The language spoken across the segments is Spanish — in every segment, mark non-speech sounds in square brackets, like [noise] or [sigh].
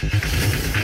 Thank [laughs] you.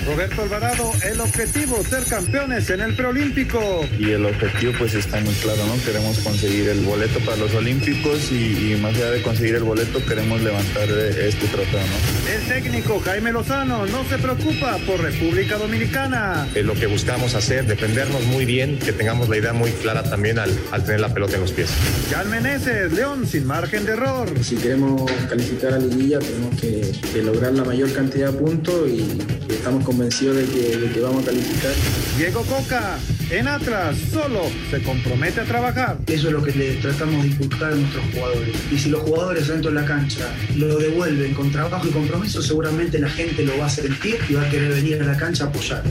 Roberto Alvarado, el objetivo, ser campeones en el preolímpico. Y el objetivo pues está muy claro, ¿no? Queremos conseguir el boleto para los olímpicos y, y más allá de conseguir el boleto queremos levantar este trofeo, ¿no? El técnico Jaime Lozano no se preocupa por República Dominicana. Es lo que buscamos hacer, defendernos muy bien, que tengamos la idea muy clara también al, al tener la pelota en los pies. Jan Meneses, León sin margen de error. Si queremos calificar a liguilla tenemos que, que lograr la mayor cantidad de puntos y, y estamos convencido de que, de que vamos a calificar. Diego Coca, en Atlas, solo se compromete a trabajar. Eso es lo que le tratamos de inculcar a nuestros jugadores. Y si los jugadores dentro de la cancha lo devuelven con trabajo y compromiso, seguramente la gente lo va a sentir y va a querer venir a la cancha a apoyar.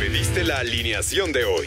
Pediste la alineación de hoy.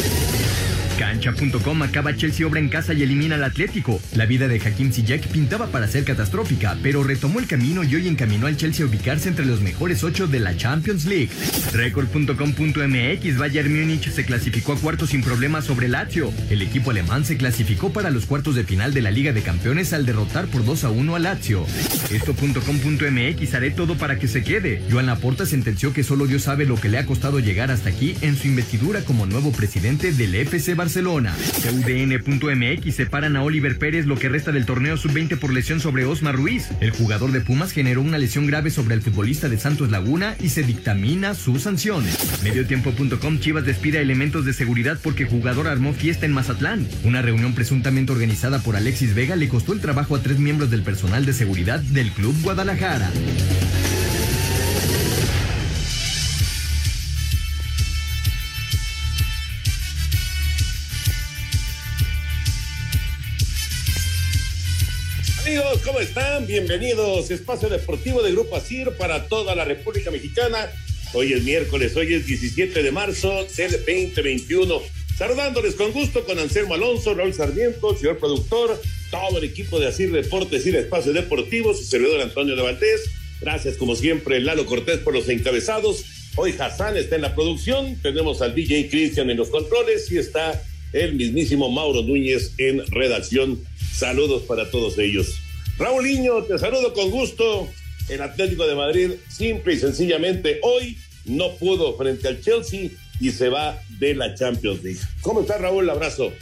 Cancha.com acaba Chelsea obra en casa y elimina al Atlético. La vida de Hakim Ziyech pintaba para ser catastrófica, pero retomó el camino y hoy encaminó al Chelsea a ubicarse entre los mejores ocho de la Champions League. Record.com.mx Bayern Múnich se clasificó a cuartos sin problemas sobre Lazio. El equipo alemán se clasificó para los cuartos de final de la Liga de Campeones al derrotar por 2 a 1 a Lazio. Esto.com.mx haré todo para que se quede. Joan Laporta sentenció que solo Dios sabe lo que le ha costado llegar hasta aquí en su investidura como nuevo presidente del FC Barcelona. UDN.mx separan a Oliver Pérez lo que resta del torneo sub-20 por lesión sobre Osmar Ruiz. El jugador de Pumas generó una lesión grave sobre el futbolista de Santos Laguna y se dictamina su sanción. Mediotiempo.com Chivas despide a elementos de seguridad porque jugador armó fiesta en Mazatlán. Una reunión presuntamente organizada por Alexis Vega le costó el trabajo a tres miembros del personal de seguridad del Club Guadalajara. Amigos, ¿cómo están? Bienvenidos. Espacio Deportivo de Grupo Asir para toda la República Mexicana. Hoy es miércoles, hoy es 17 de marzo del 2021. Saludándoles con gusto con Anselmo Alonso, Raúl Sarmiento, señor productor, todo el equipo de Asir Deportes y el Espacio Deportivo, su servidor Antonio de Valdés. Gracias, como siempre, Lalo Cortés por los encabezados. Hoy Hassan está en la producción, tenemos al DJ Cristian en los controles y está el mismísimo Mauro Núñez en redacción. Saludos para todos ellos. Raúl Niño, te saludo con gusto. El Atlético de Madrid, simple y sencillamente, hoy no pudo frente al Chelsea y se va de la Champions League. ¿Cómo está Raúl? Abrazo.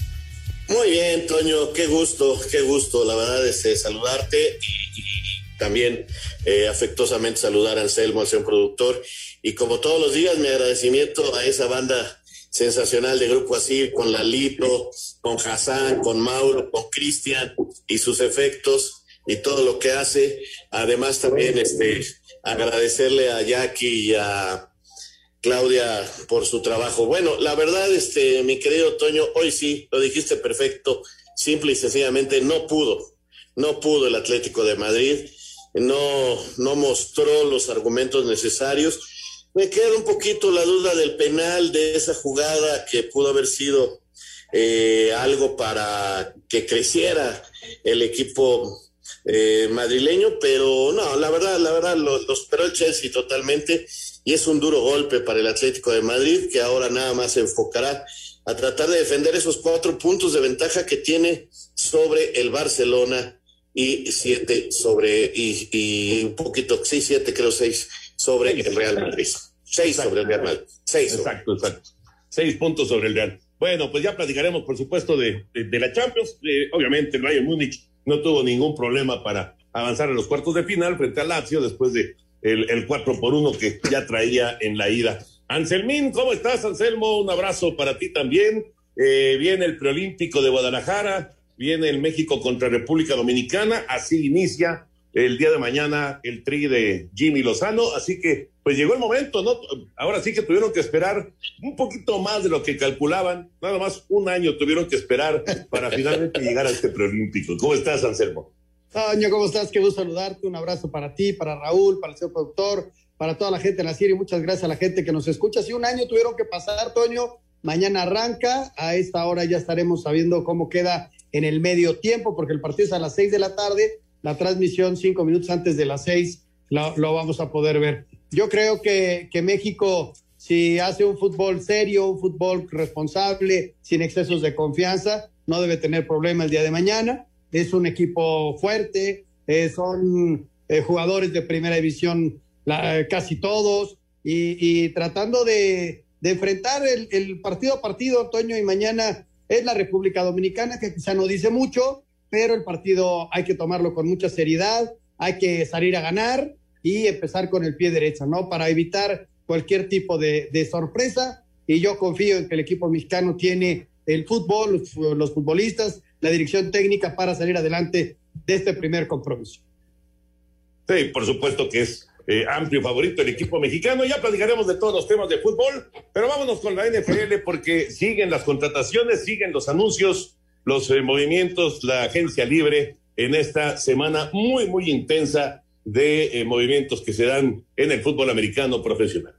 Muy bien, Toño, qué gusto, qué gusto, la verdad es eh, saludarte y, también eh, afectuosamente saludar a Anselmo, al señor productor. Y como todos los días, mi agradecimiento a esa banda sensacional de Grupo Así, con Lalito, con Hassan, con Mauro, con Cristian y sus efectos y todo lo que hace. Además también este, agradecerle a Jackie y a Claudia por su trabajo. Bueno, la verdad, este, mi querido Toño, hoy sí, lo dijiste perfecto, simple y sencillamente no pudo, no pudo el Atlético de Madrid, no, no mostró los argumentos necesarios me queda un poquito la duda del penal de esa jugada que pudo haber sido eh, algo para que creciera el equipo eh, madrileño, pero no, la verdad, la verdad lo, lo, esperó el Chelsea totalmente y es un duro golpe para el Atlético de Madrid que ahora nada más se enfocará a tratar de defender esos cuatro puntos de ventaja que tiene sobre el Barcelona y siete sobre y, y un poquito, sí, siete creo seis sobre el Real Madrid. Seis sobre el Real Madrid. Seis. Exacto, exacto. seis puntos sobre el Real. Bueno, pues ya platicaremos, por supuesto, de, la Champions. Eh, obviamente, el Bayern Múnich no tuvo ningún problema para avanzar a los cuartos de final frente al Lazio después de el, el 4 por 1 que ya traía en la ida. Anselmín, ¿cómo estás, Anselmo? Un abrazo para ti también. Eh, viene el preolímpico de Guadalajara, viene el México contra República Dominicana, así inicia el día de mañana el tri de Jimmy Lozano, así que pues llegó el momento, ¿no? Ahora sí que tuvieron que esperar un poquito más de lo que calculaban, nada más un año tuvieron que esperar para [laughs] finalmente llegar a este preolímpico. ¿Cómo estás, Anselmo? Toño, ¿cómo estás? Qué gusto saludarte, un abrazo para ti, para Raúl, para el señor productor, para toda la gente en la serie, muchas gracias a la gente que nos escucha. Si un año tuvieron que pasar, Toño, mañana arranca, a esta hora ya estaremos sabiendo cómo queda en el medio tiempo, porque el partido es a las seis de la tarde, la transmisión cinco minutos antes de las seis lo vamos a poder ver. Yo creo que, que México, si hace un fútbol serio, un fútbol responsable, sin excesos de confianza, no debe tener problema el día de mañana. Es un equipo fuerte, eh, son eh, jugadores de primera división la, casi todos, y, tratando de, de enfrentar el, el, partido a partido, otoño y mañana es la República Dominicana, que quizá no dice mucho, pero el partido hay que tomarlo con mucha seriedad, hay que salir a ganar y empezar con el pie derecho, ¿no? Para evitar cualquier tipo de, de sorpresa. Y yo confío en que el equipo mexicano tiene el fútbol, los, los futbolistas, la dirección técnica para salir adelante de este primer compromiso. Sí, por supuesto que es eh, amplio favorito el equipo mexicano. Ya platicaremos de todos los temas de fútbol, pero vámonos con la NFL porque siguen las contrataciones, siguen los anuncios, los eh, movimientos, la agencia libre en esta semana muy, muy intensa de eh, movimientos que se dan en el fútbol americano profesional.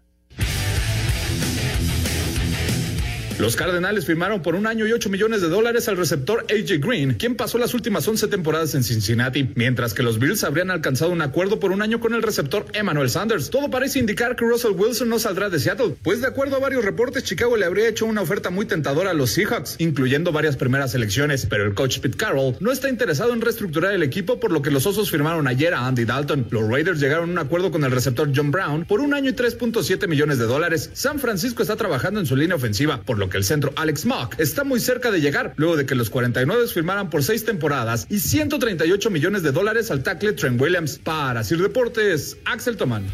Los Cardenales firmaron por un año y 8 millones de dólares al receptor AJ Green, quien pasó las últimas 11 temporadas en Cincinnati, mientras que los Bills habrían alcanzado un acuerdo por un año con el receptor Emmanuel Sanders. Todo parece indicar que Russell Wilson no saldrá de Seattle, pues de acuerdo a varios reportes, Chicago le habría hecho una oferta muy tentadora a los Seahawks, incluyendo varias primeras selecciones, pero el coach Pete Carroll no está interesado en reestructurar el equipo, por lo que los Osos firmaron ayer a Andy Dalton. Los Raiders llegaron a un acuerdo con el receptor John Brown por un año y 3.7 millones de dólares. San Francisco está trabajando en su línea ofensiva, por lo que el centro Alex Mock está muy cerca de llegar, luego de que los 49 firmaran por seis temporadas y 138 millones de dólares al tackle Trent Williams. Para Sir Deportes, Axel Tomán.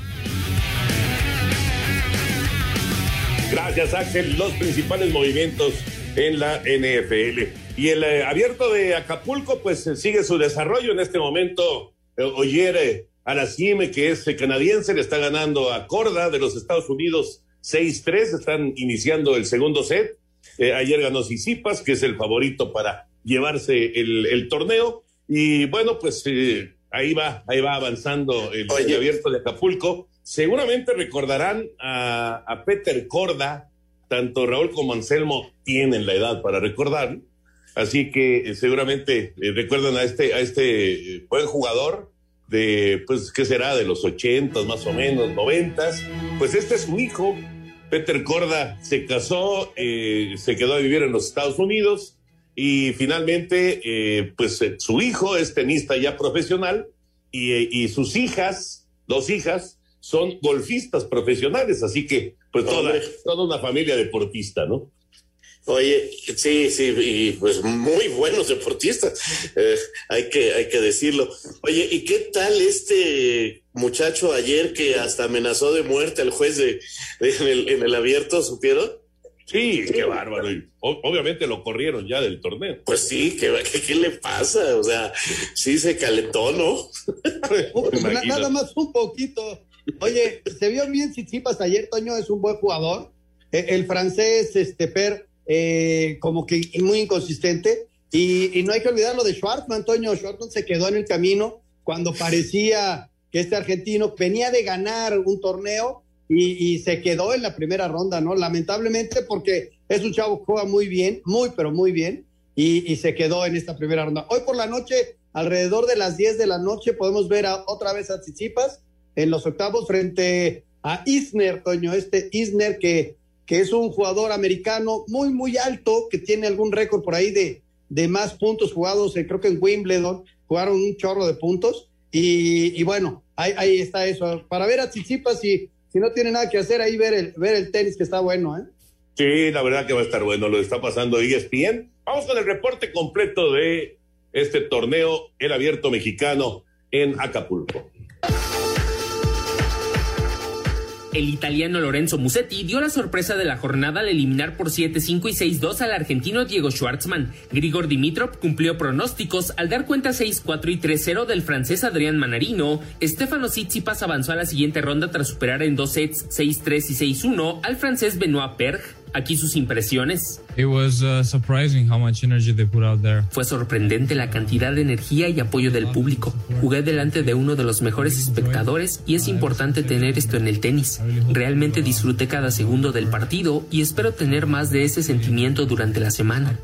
Gracias, Axel. Los principales movimientos en la NFL. Y el eh, abierto de Acapulco, pues eh, sigue su desarrollo en este momento. Eh, Oyer Aracime, que es canadiense, le está ganando a Corda de los Estados Unidos 6-3. Están iniciando el segundo set. Eh, ayer ganó Sisipas, que es el favorito para llevarse el, el torneo. Y bueno, pues eh, ahí va, ahí va avanzando el, el, abierto de Acapulco. Seguramente recordarán a, a, Peter Corda, tanto Raúl como Anselmo tienen la edad para recordar. Así que eh, seguramente recuerdan a este, a este buen jugador de, pues, ¿qué será? De los ochentas, más o menos, noventas. Pues este es su hijo, Peter Corda se casó, eh, se quedó a vivir en los Estados Unidos y finalmente, eh, pues eh, su hijo es tenista ya profesional y, y, sus hijas, dos hijas, son golfistas profesionales, así que pues toda, toda una familia deportista, ¿no? Oye, sí, sí, y pues muy buenos deportistas, eh, hay, que, hay que decirlo. Oye, ¿y qué tal este muchacho ayer que hasta amenazó de muerte al juez de, de en, el, en, el, abierto, supieron? Sí, qué bárbaro. Y obviamente lo corrieron ya del torneo. Pues sí, ¿qué, qué, qué le pasa? O sea, sí se calentó, ¿no? [laughs] Nada más un poquito. Oye, se vio bien Tsitsipas ayer, Toño es un buen jugador. El francés, este, Per, eh, como que muy inconsistente. Y, no hay que olvidar lo de Schwartzman, Antonio. Schwartzman se quedó en el camino cuando parecía que este argentino venía de ganar un torneo y, se quedó en la primera ronda, ¿no? Lamentablemente porque es un chavo que juega muy bien, muy, pero muy bien, y, se quedó en esta primera ronda. Hoy por la noche, alrededor de las 10 de la noche, podemos ver otra vez a Tsitsipas en los octavos frente a Isner, Toño, este Isner que que es un jugador americano muy, muy alto, que tiene algún récord por ahí de, de más puntos jugados, eh, creo que en Wimbledon jugaron un chorro de puntos. Y, bueno, ahí, ahí, está eso. Para ver a Tsitsipas, si, si no tiene nada que hacer, ahí ver el, ver el tenis que está bueno, ¿eh? Sí, la verdad que va a estar bueno, lo está pasando ESPN. Vamos con el reporte completo de este torneo, el abierto mexicano en Acapulco. El italiano Lorenzo Musetti dio la sorpresa de la jornada al eliminar por 7-5 y 6-2 al argentino Diego Schwartzman. Grigor Dimitrov cumplió pronósticos al dar cuenta 6-4 y 3-0 del francés Adrián Manarino. Stefano Tsitsipas avanzó a la siguiente ronda tras superar en dos sets 6-3 y 6-1 al francés Benoit Perg. Aquí sus impresiones. Fue sorprendente la cantidad de energía y apoyo del público. Jugué delante de uno de los mejores espectadores y es importante tener esto en el tenis. Realmente disfruté cada segundo del partido y espero tener más de ese sentimiento durante la semana.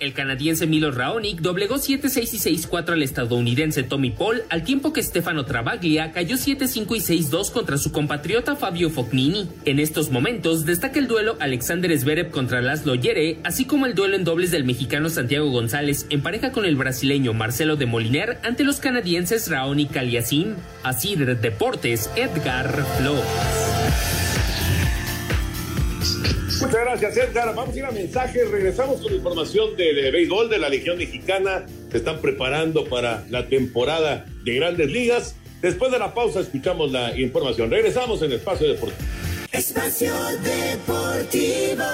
El canadiense Milo Raonic doblegó 7-6 y 6-4 al estadounidense Tommy Paul al tiempo que Stefano Travaglia cayó 7-5 y 6-2 contra su compatriota Fabio Fognini. En estos momentos destaca el duelo Alexander Zverev contra Laszlo Yere así como el duelo en dobles del mexicano Santiago González en pareja con el brasileño Marcelo de Moliner ante los canadienses Raoni Caliacín. Así de Deportes, Edgar Flores. Muchas gracias, Edgar. Vamos a ir a mensajes. Regresamos con información de, de béisbol de la Legión Mexicana. Se están preparando para la temporada de grandes ligas. Después de la pausa, escuchamos la información. Regresamos en Espacio Deportivo. Espacio Deportivo.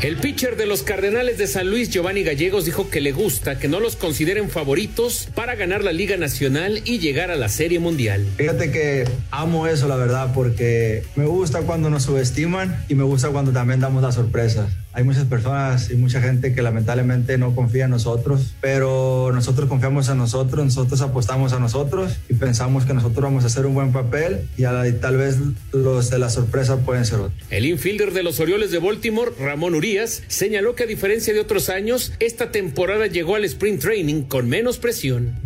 El pitcher de los Cardenales de San Luis, Giovanni Gallegos, dijo que le gusta que no los consideren favoritos para ganar la Liga Nacional y llegar a la Serie Mundial. Fíjate que amo eso, la verdad, porque me gusta cuando nos subestiman y me gusta cuando también damos la sorpresa. Hay muchas personas y mucha gente que lamentablemente no confía en nosotros, pero nosotros confiamos en nosotros, nosotros apostamos a nosotros y pensamos que nosotros vamos a hacer un buen papel y, tal vez los de la sorpresa pueden ser otros. El infielder de los Orioles de Baltimore, Ramón Urias, señaló que a diferencia de otros años, esta temporada llegó al sprint training con menos presión.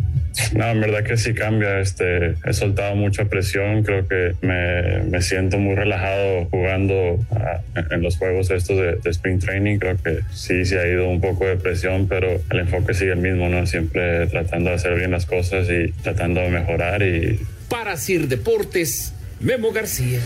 No, en verdad que sí cambia. Este, he soltado mucha presión. Creo que me, me siento muy relajado jugando ah, en los juegos estos de, de, Spring Training. Creo que sí, sí ha ido un poco de presión, pero el enfoque sigue el mismo, ¿no? Siempre tratando de hacer bien las cosas y tratando de mejorar. Y... Para Sir Deportes, Memo García.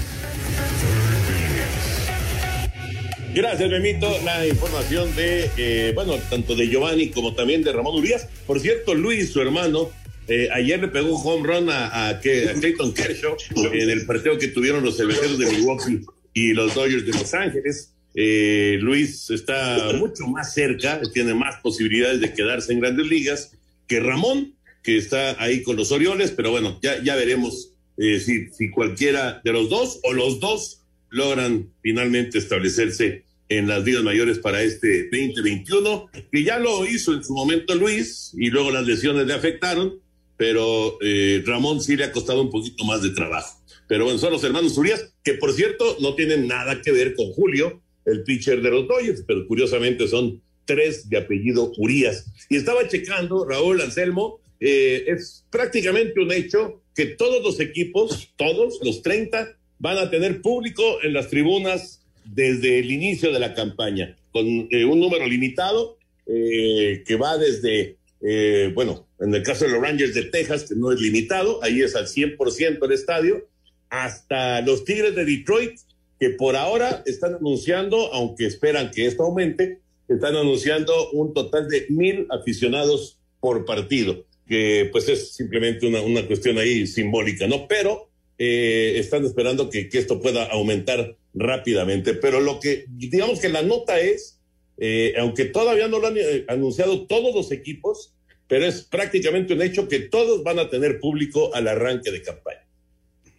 Gracias, Memito. La información de, eh, bueno, tanto de Giovanni como también de Ramón Urias. Por cierto, Luis, su hermano, eh, ayer le pegó un home run a, Clayton Kershaw en el partido que tuvieron los cerveceros de Milwaukee y los Dodgers de Los Ángeles. Eh, Luis está mucho más cerca, tiene más posibilidades de quedarse en grandes ligas que Ramón, que está ahí con los Orioles, pero bueno, ya, ya veremos si, si cualquiera de los dos o los dos logran finalmente establecerse en las ligas mayores para este 2021, que ya lo hizo en su momento Luis y luego las lesiones le afectaron, pero eh, Ramón sí le ha costado un poquito más de trabajo. Pero bueno, son los hermanos Urias, que por cierto no tienen nada que ver con Julio, el pitcher de los Dodgers, pero curiosamente son tres de apellido Urias. Y estaba checando, Raúl Anselmo, eh, es prácticamente un hecho que todos los equipos, todos los 30, van a tener público en las tribunas desde el inicio de la campaña, con eh, un número limitado eh, que va desde, eh, bueno, en el caso de los Rangers de Texas, que no es limitado, ahí es al 100% el estadio, hasta los Tigres de Detroit, que por ahora están anunciando, aunque esperan que esto aumente, están anunciando un total de mil aficionados por partido, que pues es simplemente una, una cuestión ahí simbólica, ¿no? Pero eh, están esperando que, que, esto pueda aumentar rápidamente. Pero lo que, digamos que la nota es, eh, aunque todavía no lo han eh, anunciado todos los equipos, pero es prácticamente un hecho que todos van a tener público al arranque de campaña.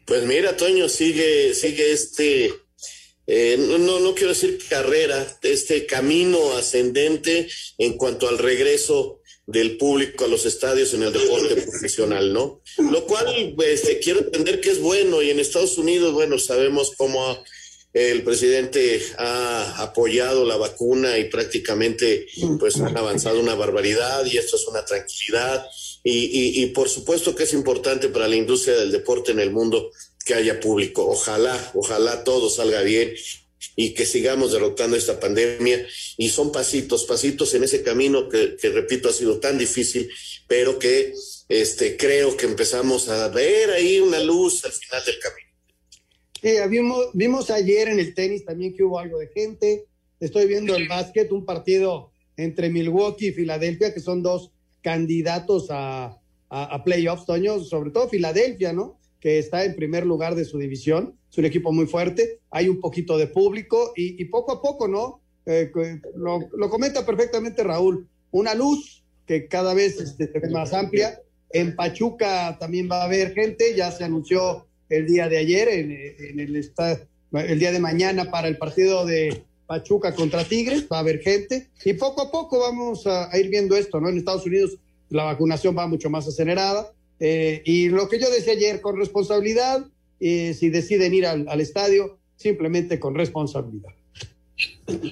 Pues mira, Toño, sigue, sigue este, eh, no, no quiero decir carrera, este camino ascendente en cuanto al regreso del público a los estadios en el deporte [laughs] profesional, ¿no? Lo cual, pues, quiero entender que es bueno y en Estados Unidos, bueno, sabemos cómo el presidente ha apoyado la vacuna y prácticamente, pues, han avanzado una barbaridad y esto es una tranquilidad y, y por supuesto que es importante para la industria del deporte en el mundo que haya público. Ojalá, ojalá todo salga bien y que sigamos derrotando esta pandemia. Y son pasitos, pasitos en ese camino que, repito, ha sido tan difícil, pero que este, creo que empezamos a ver ahí una luz al final del camino. Sí, vimos, vimos ayer en el tenis también que hubo algo de gente. Estoy viendo el básquet, un partido entre Milwaukee y Filadelfia, que son dos candidatos a, a, playoffs, Toño, sobre todo Filadelfia, ¿no? Que está en primer lugar de su división, es un equipo muy fuerte, hay un poquito de público y, poco a poco, ¿no? Eh, lo, lo, comenta perfectamente Raúl, una luz que cada vez este, es más amplia. En Pachuca también va a haber gente, ya se anunció el día de ayer, en, en el, el día de mañana para el partido de Pachuca contra Tigres, va a haber gente y poco a poco vamos a, ir viendo esto, ¿no? En Estados Unidos la vacunación va mucho más acelerada eh, y lo que yo decía ayer, con responsabilidad, eh, si deciden ir al, al, estadio, simplemente con responsabilidad.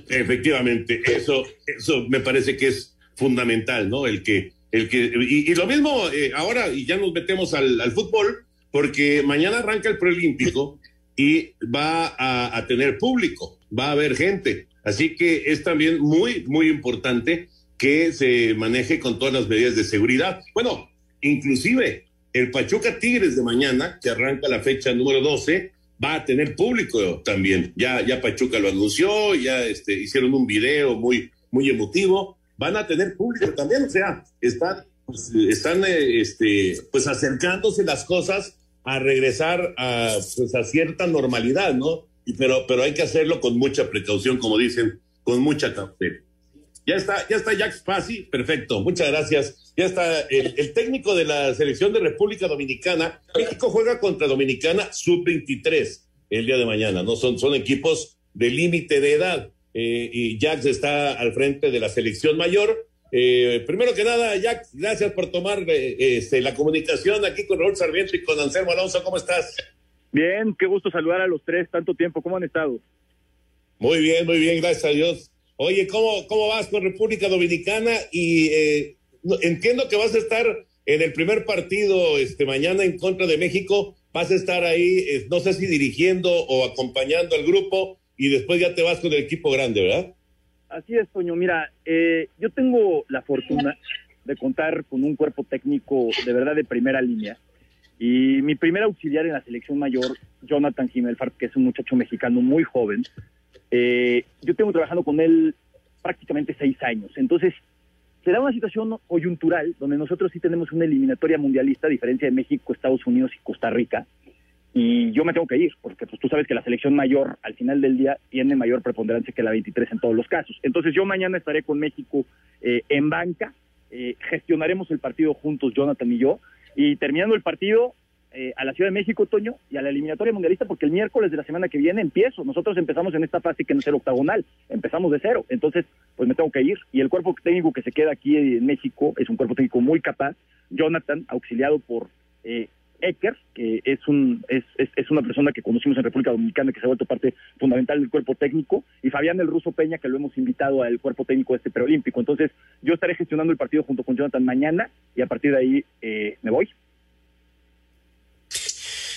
Efectivamente, eso, eso me parece que es fundamental, ¿no? El que, el que, y, lo mismo eh, ahora, y ya nos metemos al, al, fútbol, porque mañana arranca el preolímpico y va a, tener público, va a haber gente. Así que es también muy, muy importante que se maneje con todas las medidas de seguridad. Bueno, inclusive el Pachuca Tigres de mañana, que arranca la fecha número 12, va a tener público también. Ya, ya Pachuca lo anunció, ya este, hicieron un video muy, muy emotivo. Van a tener público también, o sea, están, pues, están eh, este, pues acercándose las cosas a regresar a, pues, a cierta normalidad, ¿no? Y, pero, pero hay que hacerlo con mucha precaución, como dicen, con mucha cautela. Ya está, ya está Jack Spassi, perfecto, muchas gracias. Ya está el, técnico de la selección de República Dominicana. México juega contra Dominicana sub-23 el día de mañana, ¿no? Son, son equipos de límite de edad. Eh, y Jax está al frente de la selección mayor eh, primero que nada, Jack, gracias por tomar eh, este, la comunicación aquí con Raúl Sarmiento y con Anselmo Alonso. ¿Cómo estás? Bien, qué gusto saludar a los tres tanto tiempo. ¿Cómo han estado? Muy bien, muy bien, gracias a Dios. Oye, ¿cómo, cómo vas con República Dominicana? Y eh, entiendo que vas a estar en el primer partido este mañana en contra de México. Vas a estar ahí, no sé si dirigiendo o acompañando al grupo y después ya te vas con el equipo grande, ¿verdad? Así es, Toño. Mira, eh, yo tengo la fortuna de contar con un cuerpo técnico de verdad de primera línea. Y mi primer auxiliar en la selección mayor, Jonathan Jimelfart, que es un muchacho mexicano muy joven, eh, yo tengo trabajando con él prácticamente seis años. Entonces, se da una situación coyuntural donde nosotros sí tenemos una eliminatoria mundialista, a diferencia de México, Estados Unidos y Costa Rica y yo me tengo que ir, porque pues tú sabes que la selección mayor al final del día tiene mayor preponderancia que la 23 en todos los casos. Entonces yo mañana estaré con México eh, en banca, eh, gestionaremos el partido juntos, Jonathan y yo, y terminando el partido eh, a la Ciudad de México, Toño, y a la eliminatoria mundialista, porque el miércoles de la semana que viene empiezo. Nosotros empezamos en esta fase que no es el octagonal, empezamos de cero. Entonces, pues me tengo que ir. Y el cuerpo técnico que se queda aquí en México es un cuerpo técnico muy capaz. Jonathan, auxiliado por eh, Ecker, que es, un, es, es, una persona que conocimos en República Dominicana, que se ha vuelto parte fundamental del cuerpo técnico, y Fabián el Ruso Peña, que lo hemos invitado al cuerpo técnico de este preolímpico. Entonces, yo estaré gestionando el partido junto con Jonathan mañana, y a partir de ahí eh, me voy.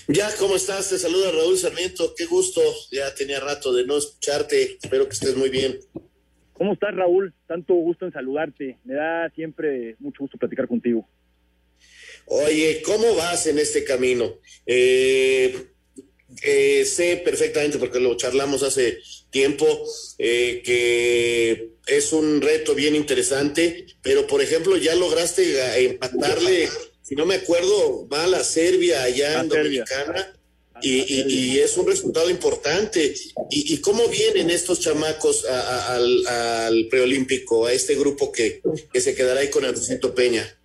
Ya, ¿cómo estás? Te saluda Raúl Sarmiento, qué gusto, ya tenía rato de no escucharte, espero que estés muy bien. ¿Cómo estás, Raúl? Tanto gusto en saludarte, me da siempre mucho gusto platicar contigo. Oye, ¿cómo vas en este camino? Eh, eh, sé perfectamente, porque lo charlamos hace tiempo, eh, que es un reto bien interesante, pero por ejemplo, ya lograste empatarle, si no me acuerdo, va a la Serbia allá en Dominicana. Y, es un resultado importante. ¿Y, cómo vienen estos chamacos al, preolímpico, a este grupo que, que se quedará ahí con Recinto Peña?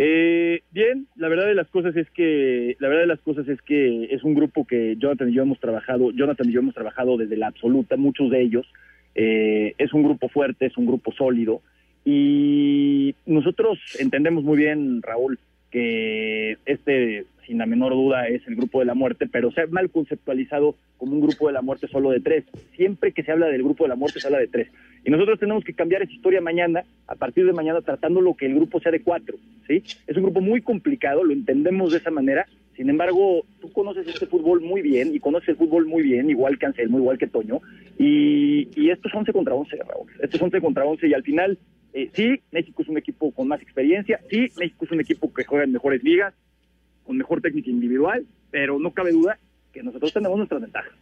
Eh, bien, la verdad de las cosas es que la verdad de las cosas es que es un grupo que Jonathan y yo hemos trabajado, Jonathan y yo hemos trabajado desde la absoluta, muchos de ellos. Eh, es un grupo fuerte, es un grupo sólido y nosotros entendemos muy bien, Raúl, que este sin la menor duda es el grupo de la muerte, pero se ha mal conceptualizado como un grupo de la muerte solo de tres. Siempre que se habla del grupo de la muerte se habla de tres. Y nosotros tenemos que cambiar esa historia mañana, a partir de mañana, tratando lo que el grupo sea de cuatro. ¿sí? Es un grupo muy complicado, lo entendemos de esa manera. Sin embargo, tú conoces este fútbol muy bien y conoces el fútbol muy bien, igual que Anselmo, igual que Toño. Y, y esto es 11 contra 11, Raúl. Esto es 11 contra 11 y al final Eh, sí, México es un equipo con más experiencia, sí, México es un equipo que juega en mejores ligas, con mejor técnica individual, pero no cabe duda que nosotros tenemos nuestras ventajas.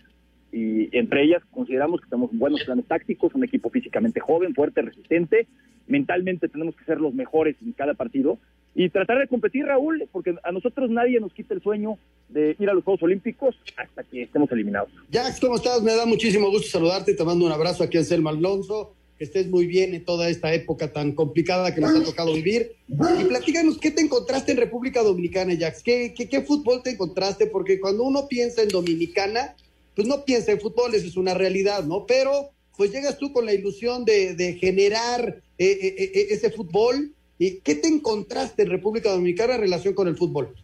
Y entre ellas consideramos que tenemos buenos planes tácticos, un equipo físicamente joven, fuerte, resistente. Mentalmente tenemos que ser los mejores en cada partido y tratar de competir, Raúl, porque a nosotros nadie nos quita el sueño de ir a los Juegos Olímpicos hasta que estemos eliminados. Jax, ¿cómo estás? Me da muchísimo gusto saludarte. Te mando un abrazo aquí en Selma Alonso. Que estés muy bien en toda esta época tan complicada que nos ha tocado vivir. Y platícanos, ¿qué te encontraste en República Dominicana, Jax? ¿Qué, qué, fútbol te encontraste? Porque cuando uno piensa en Dominicana, pues no piensa en fútbol, eso es una realidad, ¿no? Pero pues llegas tú con la ilusión de, de generar eh, eh, eh, ese fútbol. ¿Y qué te encontraste en República Dominicana en relación con el fútbol?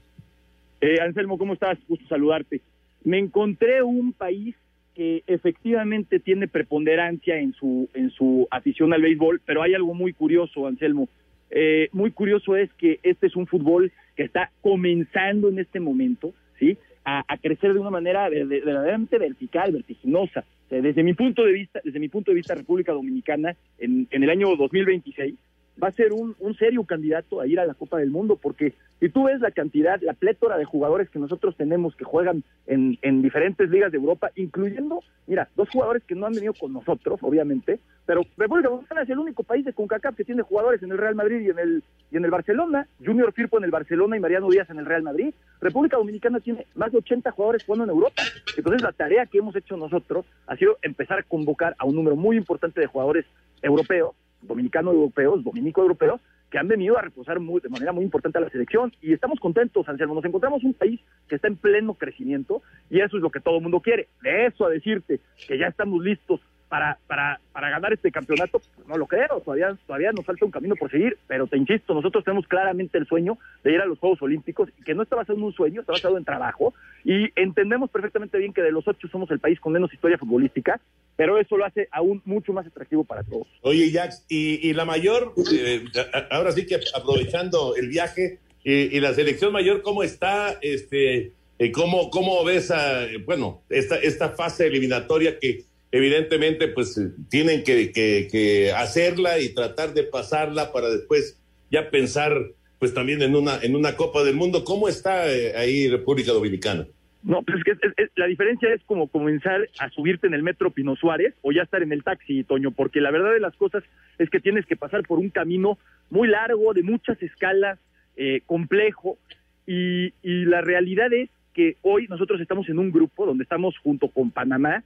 Anselmo, ¿cómo estás? Gusto saludarte. Me encontré un país que efectivamente tiene preponderancia en su, en su afición al béisbol, pero hay algo muy curioso, Anselmo. Eh, muy curioso es que este es un fútbol que está comenzando en este momento, ¿sí? A, crecer de una manera de- de- verdaderamente vertical, vertiginosa. Desde mi punto de vista, desde mi punto de vista, República Dominicana en, en el año 2026 va a ser un, un serio candidato a ir a la Copa del Mundo, porque si tú ves la cantidad, la plétora de jugadores que nosotros tenemos que juegan en, en diferentes ligas de Europa, incluyendo, mira, dos jugadores que no han venido con nosotros, obviamente, pero República Dominicana es el único país de CONCACAF que tiene jugadores en el Real Madrid y en el, y en el Barcelona, Junior Firpo en el Barcelona y Mariano Díaz en el Real Madrid. República Dominicana tiene más de 80 jugadores jugando en Europa. Entonces la tarea que hemos hecho nosotros ha sido empezar a convocar a un número muy importante de jugadores europeos dominicano-europeos, dominico-europeos, que han venido a reposar muy- de manera muy importante a la selección y estamos contentos, Anselmo. Nos encontramos un país que está en pleno crecimiento y eso es lo que todo el mundo quiere. De eso a decirte que ya estamos listos para, para, para ganar este campeonato, pues no lo creo, todavía, todavía nos falta un camino por seguir, pero te insisto, nosotros tenemos claramente el sueño de ir a los Juegos Olímpicos que no está basado en un sueño, está basado en trabajo y entendemos perfectamente bien que de los ocho somos el país con menos historia futbolística, pero eso lo hace aún mucho más atractivo para todos. Oye, Jax, y, la mayor, eh, ahora sí que aprovechando el viaje, eh, y la selección mayor, ¿cómo está? Este, eh, ¿cómo, ¿Cómo ves, a, bueno, esta, esta fase eliminatoria que evidentemente pues tienen que, hacerla y tratar de pasarla para después ya pensar pues también en una, en una Copa del Mundo? ¿Cómo está eh, ahí República Dominicana? No, pues es que la diferencia es como comenzar a subirte en el metro Pino Suárez o ya estar en el taxi, Toño, porque la verdad de las cosas es que tienes que pasar por un camino muy largo, de muchas escalas, eh, complejo, y la realidad es que hoy nosotros estamos en un grupo donde estamos junto con Panamá,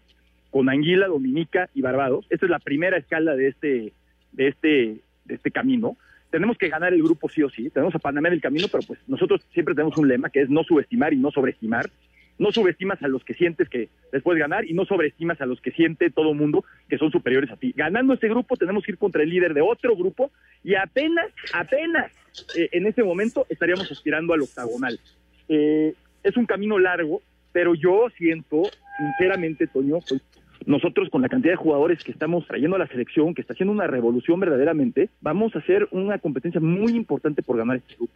con Anguila, Dominica y Barbados. Esta es la primera escala de este, de este, de este camino. Tenemos que ganar el grupo sí o sí. Tenemos a Panamá en el camino, pero pues nosotros siempre tenemos un lema que es no subestimar y no sobreestimar. No subestimas a los que sientes que les puedes ganar y no sobreestimas a los que siente todo mundo que son superiores a ti. Ganando este grupo tenemos que ir contra el líder de otro grupo y apenas, apenas eh, en ese momento estaríamos aspirando al octagonal. Eh, es un camino largo, pero yo siento, sinceramente, Toño, pues, nosotros con la cantidad de jugadores que estamos trayendo a la selección, que está haciendo una revolución verdaderamente, vamos a hacer una competencia muy importante por ganar este grupo.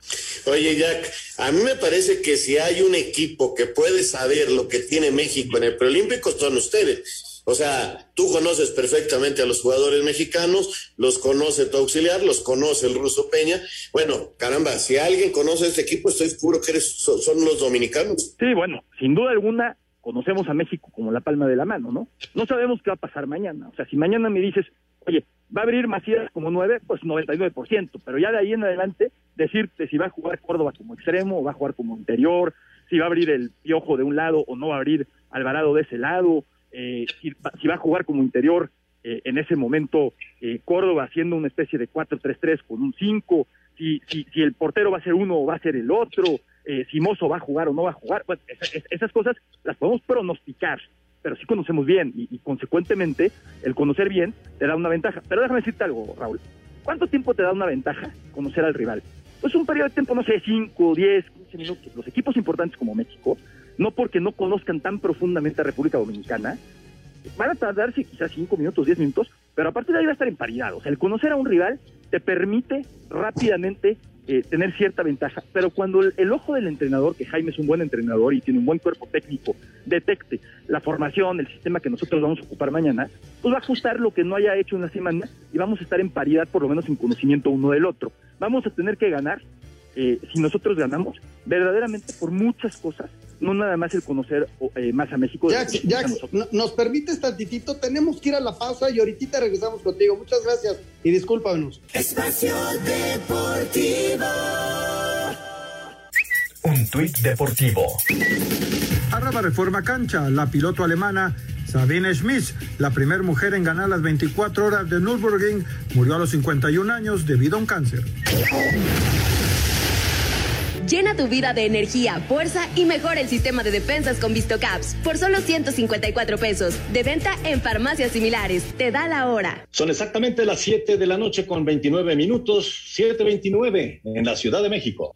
Oye, Jack, a mí me parece que si hay un equipo que puede saber lo que tiene México en el preolímpico, son ustedes. O sea, tú conoces perfectamente a los jugadores mexicanos, los conoce tu auxiliar, los conoce el ruso Peña. Bueno, caramba, si alguien conoce este equipo, estoy seguro que eres, son, son los dominicanos. Sí, bueno, sin duda alguna conocemos a México como la palma de la mano, ¿no? No sabemos qué va a pasar mañana. O sea, si mañana me dices, oye, va a abrir Macías como nueve, pues 99%, pero ya de ahí en adelante decirte si va a jugar Córdoba como extremo o va a jugar como interior, si va a abrir el Piojo de un lado o no va a abrir Alvarado de ese lado, eh, si, si va a jugar como interior eh, en ese momento eh, Córdoba haciendo una especie de 4-3-3 con un 5, si, si, si el portero va a ser uno o va a ser el otro, eh, si Mozo va a jugar o no va a jugar, pues, esa- es- esas cosas las podemos pronosticar, pero sí conocemos bien y, y consecuentemente el conocer bien te da una ventaja. Pero déjame decirte algo, Raúl. ¿Cuánto tiempo te da una ventaja conocer al rival? Pues un periodo de tiempo, no sé, 5, 10, 15 minutos. Los equipos importantes como México, no porque no conozcan tan profundamente a República Dominicana, van a tardarse quizás 5 minutos, 10 minutos, pero a partir de ahí va a estar en paridad. O sea, el conocer a un rival te permite rápidamente eh, tener cierta ventaja, pero cuando el, ojo del entrenador, que Jaime es un buen entrenador y tiene un buen cuerpo técnico, detecte la formación, el sistema que nosotros vamos a ocupar mañana, pues va a ajustar lo que no haya hecho en la semana y vamos a estar en paridad, por lo menos en conocimiento uno del otro. Vamos a tener que ganar, eh, si nosotros ganamos, verdaderamente por muchas cosas, no nada más el conocer eh, más a México. Jack, Jack nos permites tantitito, tenemos que ir a la pausa y ahorita regresamos contigo. Muchas gracias y discúlpanos. Espacio Deportivo. Un tuit deportivo. Arroba Reforma Cancha, la piloto alemana Sabine Schmitz, la primera mujer en ganar las 24 horas de Nürburgring, murió a los 51 años debido a un cáncer. Llena tu vida de energía, fuerza y mejora el sistema de defensas con VistoCaps por solo 154 pesos. De venta en farmacias similares. Te da la hora. Son exactamente las 7 de la noche con 29 minutos, 7:29 en la Ciudad de México.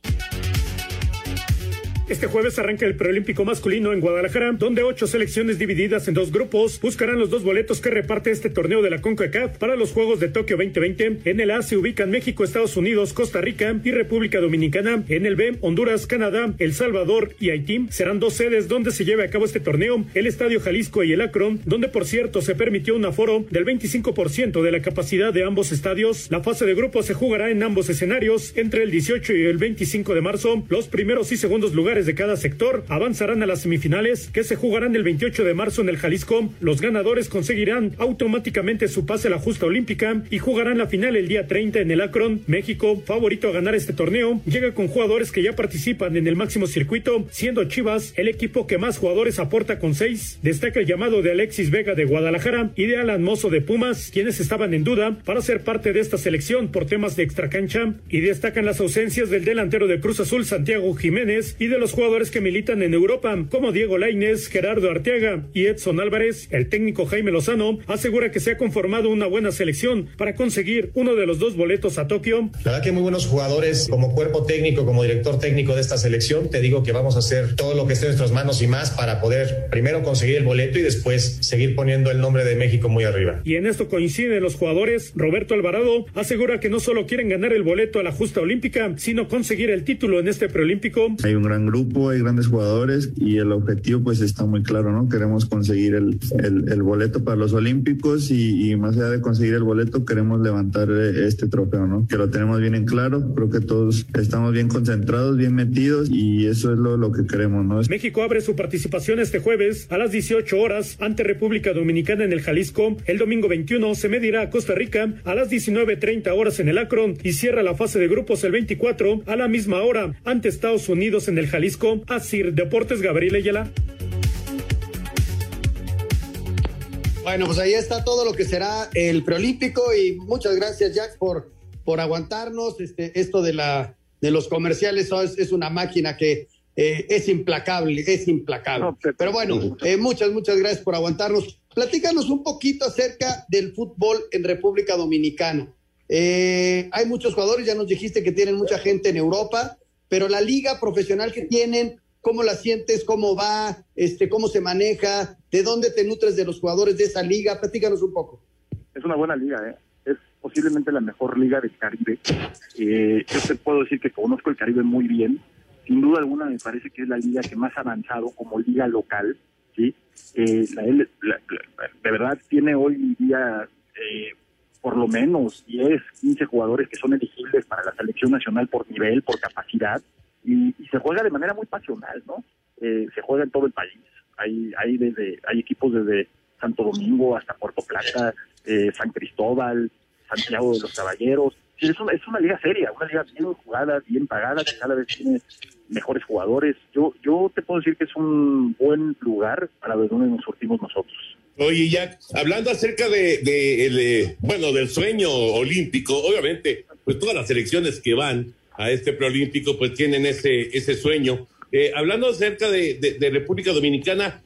Este jueves arranca el preolímpico masculino en Guadalajara, donde ocho selecciones divididas en dos grupos buscarán los dos boletos que reparte este torneo de la CONCACAF para los Juegos de Tokio 2020. En el A se ubican México, Estados Unidos, Costa Rica y República Dominicana. En el B, Honduras, Canadá, El Salvador y Haití. Serán dos sedes donde se lleve a cabo este torneo, el Estadio Jalisco y el Akron, donde por cierto se permitió un aforo del 25% de la capacidad de ambos estadios. La fase de grupos se jugará en ambos escenarios entre el 18 y el 25 de marzo. Los primeros y segundos lugares de cada sector avanzarán a las semifinales que se jugarán el 28 de marzo en el Jalisco. Los ganadores conseguirán automáticamente su pase a la justa olímpica y jugarán la final el día 30 en el Akron. México, favorito a ganar este torneo, llega con jugadores que ya participan en el máximo circuito, siendo Chivas el equipo que más jugadores aporta con seis. Destaca el llamado de Alexis Vega de Guadalajara y de Alan Mozo de Pumas, quienes estaban en duda para ser parte de esta selección por temas de extracancha y destacan las ausencias del delantero de Cruz Azul Santiago Jiménez y de los jugadores que militan en Europa, como Diego Lainez, Gerardo Arteaga y Edson Álvarez. El técnico Jaime Lozano asegura que se ha conformado una buena selección para conseguir uno de los dos boletos a Tokio. La verdad que muy buenos jugadores como cuerpo técnico, como director técnico de esta selección. Te digo que vamos a hacer todo lo que esté en nuestras manos y más para poder primero conseguir el boleto y después seguir poniendo el nombre de México muy arriba. Y en esto coinciden los jugadores. Roberto Alvarado asegura que no solo quieren ganar el boleto a la justa olímpica, sino conseguir el título en este preolímpico. Hay un gran grupo, hay grandes jugadores y el objetivo pues está muy claro, ¿no? Queremos conseguir el, el, el boleto para los Olímpicos y, y, más allá de conseguir el boleto queremos levantar eh, este trofeo, ¿no? Que lo tenemos bien en claro, creo que todos estamos bien concentrados, bien metidos y eso es lo, lo que queremos, ¿no? México abre su participación este jueves a las 18 horas ante República Dominicana en el Jalisco. El domingo 21 se medirá a Costa Rica a las 19.30 horas en el Akron y cierra la fase de grupos el 24 a la misma hora ante Estados Unidos en el Jalisco. Así Deportes, Gabriel Ayala. Bueno, pues ahí está todo lo que será el preolímpico y muchas gracias Jack por, por aguantarnos. Este, esto de la de los comerciales es, es una máquina que eh, es implacable, es implacable. No, pero, pero bueno, eh, muchas, muchas gracias por aguantarnos. Platícanos un poquito acerca del fútbol en República Dominicana. Eh, hay muchos jugadores, ya nos dijiste que tienen mucha gente en Europa, pero la liga profesional que tienen, ¿cómo la sientes? ¿Cómo va? Este, ¿Cómo se maneja? ¿De dónde te nutres de los jugadores de esa liga? Platícanos un poco. Es una buena liga, ¿eh? es posiblemente la mejor liga del Caribe. Eh, yo te puedo decir que conozco el Caribe muy bien. Sin duda alguna me parece que es la liga que más ha avanzado como liga local. ¿sí? Eh, la, la, la, de verdad tiene hoy día eh, por lo menos 10, 15 jugadores que son elegibles para la selección nacional por nivel, por capacidad, y, se juega de manera muy pasional, ¿no? Eh, se juega en todo el país. Hay, hay, desde, hay equipos desde Santo Domingo hasta Puerto Plata, eh, San Cristóbal, Santiago de los Caballeros. Es una, es una liga seria, una liga bien jugada, bien pagada, que cada vez tiene mejores jugadores. Yo, yo te puedo decir que es un buen lugar para ver dónde nos surtimos nosotros. Oye, Jack, hablando acerca de, de, bueno, del sueño olímpico, obviamente, pues todas las selecciones que van a este preolímpico, pues tienen ese, ese sueño. Eh, hablando acerca de, República Dominicana,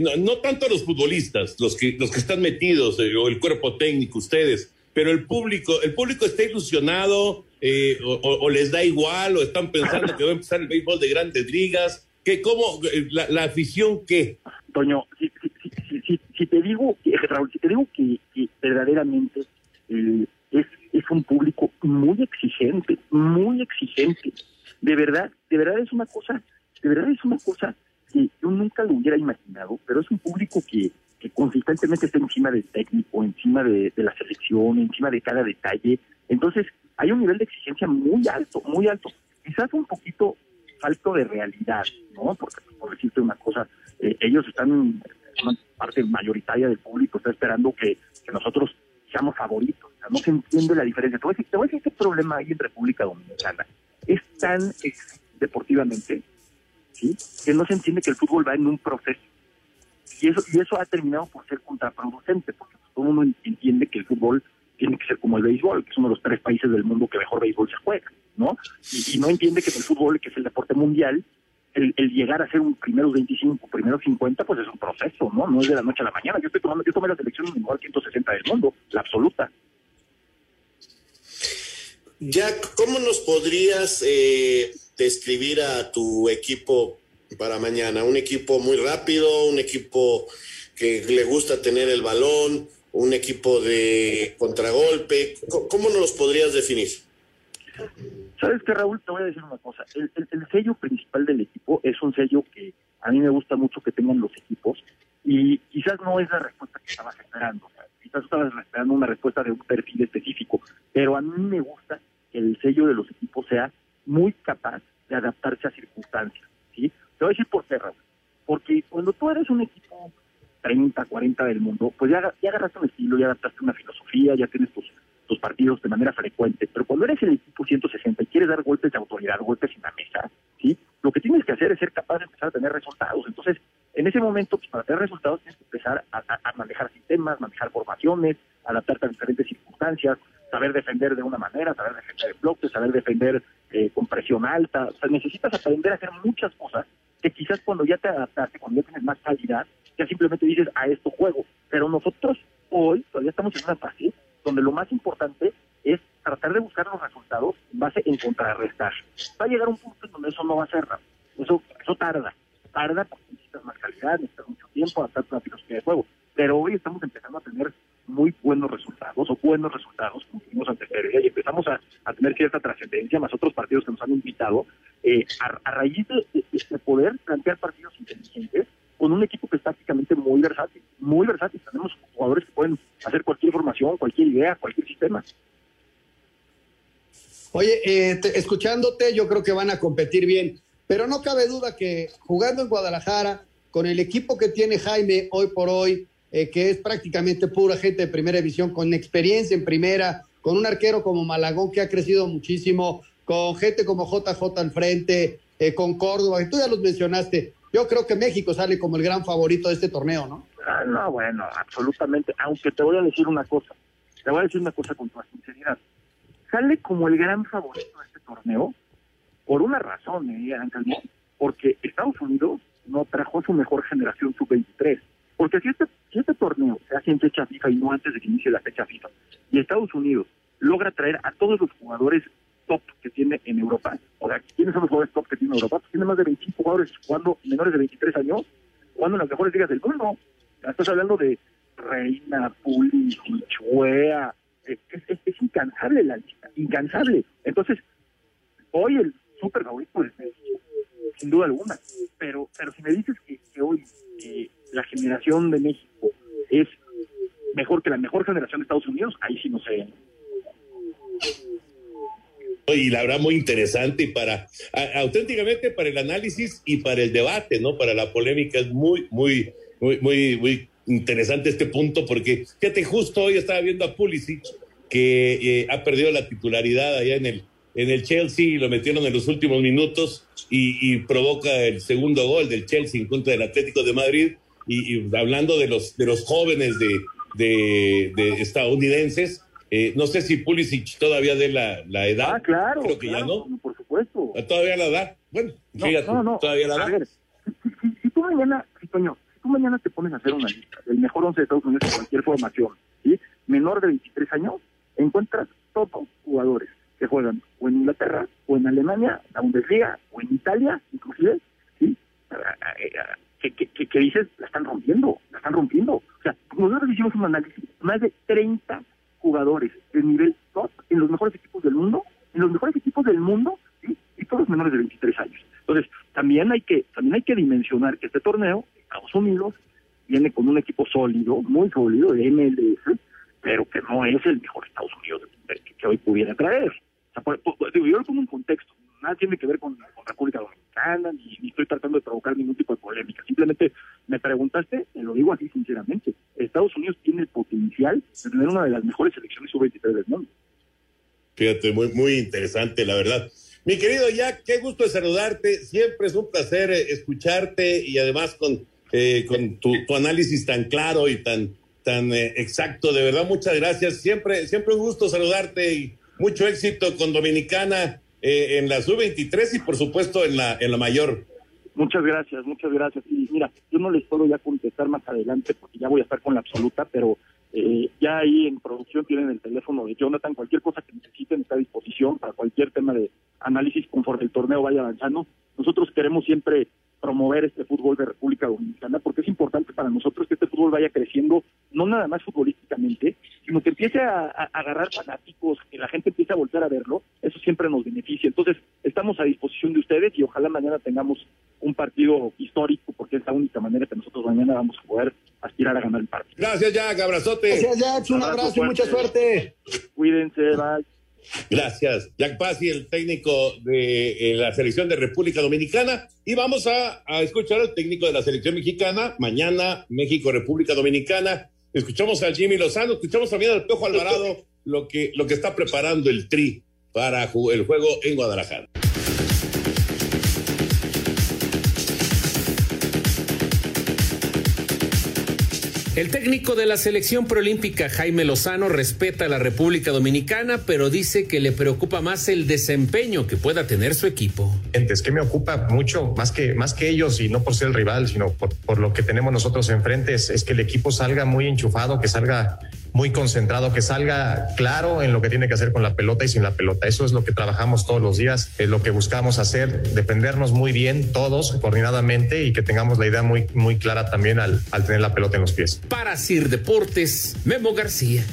no, no, tanto los futbolistas, los que, los que están metidos, eh, o el cuerpo técnico, ustedes, pero el público, el público está ilusionado, eh, o, o, les da igual, o están pensando que va a empezar el béisbol de grandes ligas. ¿Qué, cómo, la, la afición qué? Toño, si, si, te digo, Raúl, si te digo que, verdaderamente eh, es, es, un público muy exigente, muy exigente. De verdad, de verdad es una cosa, de verdad es una cosa que yo nunca lo hubiera imaginado, pero es un público que, que consistentemente está encima del técnico, encima de, la selección, encima de cada detalle. Entonces, hay un nivel de exigencia muy alto, muy alto. Quizás un poquito falto de realidad, ¿no? Porque, por decirte una cosa, eh, ellos están, parte mayoritaria del público está esperando que, que nosotros seamos favoritos. O sea, no se entiende la diferencia. Te voy a decir, te voy a decir qué problema hay en República Dominicana. Es tan deportivamente, ¿sí? Que no se entiende que el fútbol va en un proceso. Y eso, y eso ha terminado por ser contraproducente, porque todo mundo entiende que el fútbol tiene que ser como el béisbol, que es uno de los tres países del mundo que mejor béisbol se juega, ¿no? Y, y no entiende que el fútbol, que es el deporte mundial, el, el llegar a ser un primeros 25, primeros 50, pues es un proceso, ¿no? No es de la noche a la mañana. Yo estoy tomando, yo tomé la selección en el mejor 160 del mundo, la absoluta. Jack, ¿cómo nos podrías eh, describir a tu equipo para mañana? Un equipo muy rápido, un equipo que le gusta tener el balón, un equipo de contragolpe. ¿Cómo cómo nos los podrías definir? ¿Sabes qué, Raúl? Te voy a decir una cosa. El, el- el sello principal del equipo es un sello que a mí me gusta mucho que tengan los equipos y quizás no es la respuesta que estabas esperando. o sea, quizás estabas esperando una respuesta de un perfil específico, pero a mí me gusta que el sello de los equipos sea muy capaz de adaptarse a circunstancias. ¿sí? Te voy a decir por qué, Raúl. Porque cuando tú eres un equipo 30, 40 del mundo, pues ya, aga- ya agarraste un estilo, ya adaptaste una filosofía, ya tienes tus partidos de manera frecuente. Pero cuando eres el equipo 160 y quieres dar golpes de autoridad, golpes en la mesa, ¿sí? Lo que tienes que hacer es ser capaz de empezar a tener resultados. Entonces, en ese momento, pues, para tener resultados tienes que empezar a, manejar sistemas, manejar formaciones, adaptarte a diferentes circunstancias, saber defender de una manera, saber defender en bloques, saber defender eh, con presión alta. O sea, necesitas aprender a hacer muchas cosas que quizás cuando ya te adaptaste, cuando ya tienes más calidad, ya simplemente dices a esto juego. Pero nosotros hoy todavía estamos en una fase donde lo más importante es tratar de buscar los resultados en base en contrarrestar. Va a llegar un punto en donde eso no va a ser rápido. Eso, eso tarda. Tarda porque necesitas más calidad, necesitas mucho tiempo, adaptarte a la filosofía de juego. Pero hoy estamos empezando a tener muy buenos resultados o buenos resultados, como tuvimos ante y empezamos a, a tener cierta trascendencia, más otros partidos que nos han invitado, eh, a, a raíz de, de- de poder plantear partidos inteligentes con un equipo que es tácticamente muy versátil, muy versátil. Tenemos hacer cualquier formación, cualquier idea, cualquier sistema. Oye, eh, te- escuchándote, yo creo que van a competir bien, pero no cabe duda que jugando en Guadalajara, con el equipo que tiene Jaime hoy por hoy, eh, que es prácticamente pura gente de primera división, con experiencia en primera, con un arquero como Malagón que ha crecido muchísimo, con gente como JJ al frente, eh, con Córdoba, y tú ya los mencionaste. Yo creo que México sale como el gran favorito de este torneo, ¿no? Ah, no, bueno, absolutamente. Aunque te voy a decir una cosa, te voy a decir una cosa con toda sinceridad. Sale como el gran favorito de este torneo por una razón, ¿eh, Anselmo? Porque Estados Unidos no trajo su mejor generación sub-23. Porque si este, si este torneo se hace en fecha FIFA y no antes de que inicie la fecha FIFA, y Estados Unidos logra traer a todos los jugadores top que tiene en Europa, o sea, ¿quiénes son los jugadores top que tiene Europa? Pues tiene más de 25 jugadores jugando menores de 23 años, jugando en las mejores ligas del mundo. Estás hablando de Reina, Chuea, es, incansable la lista, incansable. Entonces, hoy el super favorito es México, sin duda alguna. Pero, pero si me dices que, que hoy la generación de México es mejor que la mejor generación de Estados Unidos, ahí sí no sé. Y la verdad muy interesante y para auténticamente para el análisis y para el debate, ¿no? Para la polémica es muy, muy, muy, muy, muy interesante este punto porque fíjate, justo hoy estaba viendo a Pulisic que eh, ha perdido la titularidad allá en el en el Chelsea y lo metieron en los últimos minutos y, y provoca el segundo gol del Chelsea en contra del Atlético de Madrid y, y hablando de los de los jóvenes de, de, de estadounidenses eh, no sé si Pulisic todavía de la, la edad. Ah, claro. Creo que ya no. Por supuesto. Todavía la da. Bueno, No, fíjate, no, no. todavía la A da. ver, si, si- si tú mañana, si, Toño, si tú mañana te pones a hacer una lista del mejor 11 de Estados Unidos en cualquier formación, ¿sí? menor de 23 años, encuentras todos jugadores que juegan o en Inglaterra, o en Alemania, la Bundesliga, o en Italia, inclusive, ¿sí? Que, que, que, que dices, la están rompiendo, la están rompiendo. O sea, nosotros hicimos un análisis, más de 30 jugadores de nivel top en los mejores equipos del mundo, en los mejores equipos del mundo, ¿sí? y todos menores de 23 años. Entonces, también hay que también hay que dimensionar que este torneo, Unidos, viene con un equipo sólido, muy sólido, de MLS, pero que no es el mejor Estados Unidos que, hoy pudiera traer. O sea, digo, yo lo pongo en contexto, nada tiene que ver con, República Dominicana, ni, estoy tratando de provocar ningún tipo de polémica. Simplemente me preguntaste, te lo digo así sinceramente, Estados Unidos tiene el potencial de tener una de las mejores selecciones sub-23 del mundo. Fíjate, muy, muy interesante, la verdad. Mi querido Jack, qué gusto de saludarte. Siempre es un placer eh, escucharte y además con, eh, con tu, análisis tan claro y tan, tan eh, exacto. De verdad, muchas gracias. Siempre, siempre un gusto saludarte y mucho éxito con Dominicana en la sub-23 y por supuesto en la, en la mayor. Muchas gracias, muchas gracias. Y mira, yo no les puedo ya contestar más adelante porque ya voy a estar con la absoluta, pero eh, ya ahí en producción tienen el teléfono de Jonathan. Cualquier cosa que necesiten está a disposición para cualquier tema de análisis conforme el torneo vaya avanzando. Nosotros queremos siempre promover este fútbol de República Dominicana porque es importante para nosotros que este fútbol vaya creciendo, no nada más futbolísticamente, sino que empiece a, agarrar fanáticos, que la gente empiece a volver a verlo. Eso siempre nos beneficia. Entonces, estamos a disposición de ustedes y ojalá mañana tengamos un partido histórico porque es la única manera que nosotros mañana vamos a poder aspirar a ganar el partido. Gracias, Jack. Abrazote. Gracias, Jack. Un abrazo, y mucha suerte. Cuídense. Bye. Gracias. Jack Pasi, el técnico de eh, la selección de República Dominicana. Y vamos a, escuchar al técnico de la selección mexicana. Mañana, México, República Dominicana. Escuchamos al Jimmy Lozano, escuchamos también al Pejo Alvarado, lo que, lo que está preparando el Tri para el juego en Guadalajara. El técnico de la selección proolímpica Jaime Lozano respeta a la República Dominicana, pero dice que le preocupa más el desempeño que pueda tener su equipo. Es que me ocupa mucho, más que, más que ellos, y no por ser el rival, sino por, lo que tenemos nosotros enfrente, es, es que el equipo salga muy enchufado, que salga muy concentrado, que salga claro en lo que tiene que hacer con la pelota y sin la pelota. Eso es lo que trabajamos todos los días, es lo que buscamos hacer, defendernos muy bien todos coordinadamente y que tengamos la idea muy, muy clara también al, al tener la pelota en los pies. Para Sir Deportes, Memo García.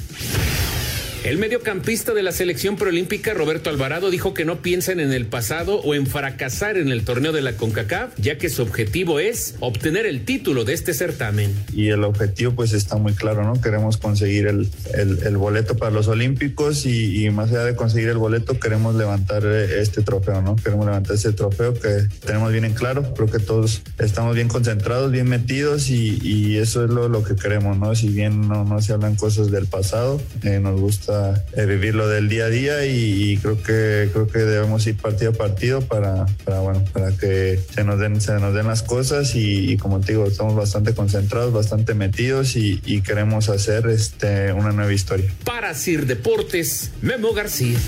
El mediocampista de la selección proolímpica Roberto Alvarado dijo que no piensan en el pasado o en fracasar en el torneo de la CONCACAF, ya que su objetivo es obtener el título de este certamen. Y el objetivo pues está muy claro, ¿no? Queremos conseguir el, el, boleto para los Olímpicos y, más allá de conseguir el boleto queremos levantar eh, este trofeo, ¿no? Queremos levantar este trofeo que tenemos bien en claro, creo que todos estamos bien concentrados, bien metidos y, eso es lo, lo, que queremos, ¿no? Si bien no, no se hablan cosas del pasado, eh, nos gusta eh, vivirlo del día a día y, creo que creo que debemos ir partido a partido para, para bueno para que se nos den se nos den las cosas y, como te digo estamos bastante concentrados bastante metidos y, queremos hacer este una nueva historia. Para Sir Deportes Memo García.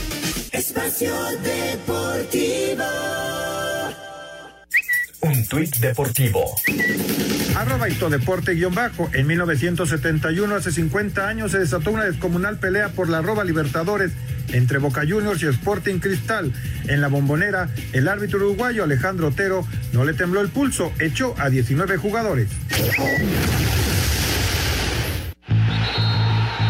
Espacio Deportivo un tuit deportivo Arroba Deporte guion bajo. En 1971, hace 50 años, se desató una descomunal pelea por la arroba Libertadores entre Boca Juniors y Sporting Cristal. En la bombonera, el árbitro uruguayo Alejandro Otero no le tembló el pulso, echó a 19 jugadores.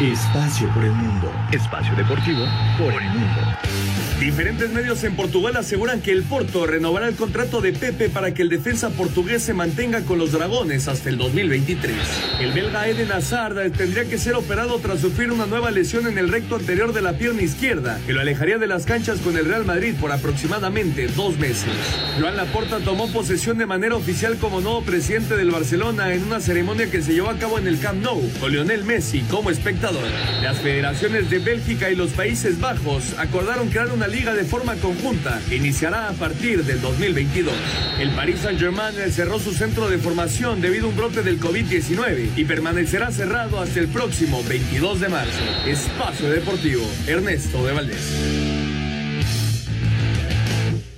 Espacio por el mundo. Espacio deportivo por el mundo. Diferentes medios en Portugal aseguran que el Porto renovará el contrato de Pepe para que el defensa portugués se mantenga con los dragones hasta el 2023. El belga Eden Hazard tendría que ser operado tras sufrir una nueva lesión en el recto anterior de la pierna izquierda, que lo alejaría de las canchas con el Real Madrid por aproximadamente dos meses. Joan Laporta tomó posesión de manera oficial como nuevo presidente del Barcelona en una ceremonia que se llevó a cabo en el Camp Nou, con Lionel Messi como espectador. Las federaciones de Bélgica y los Países Bajos acordaron crear una liga de forma conjunta que iniciará a partir del 2022. El Paris Saint-Germain cerró su centro de formación debido a un brote del COVID-19 y permanecerá cerrado hasta el próximo 22 de marzo. Espacio Deportivo, Ernesto de Valdés.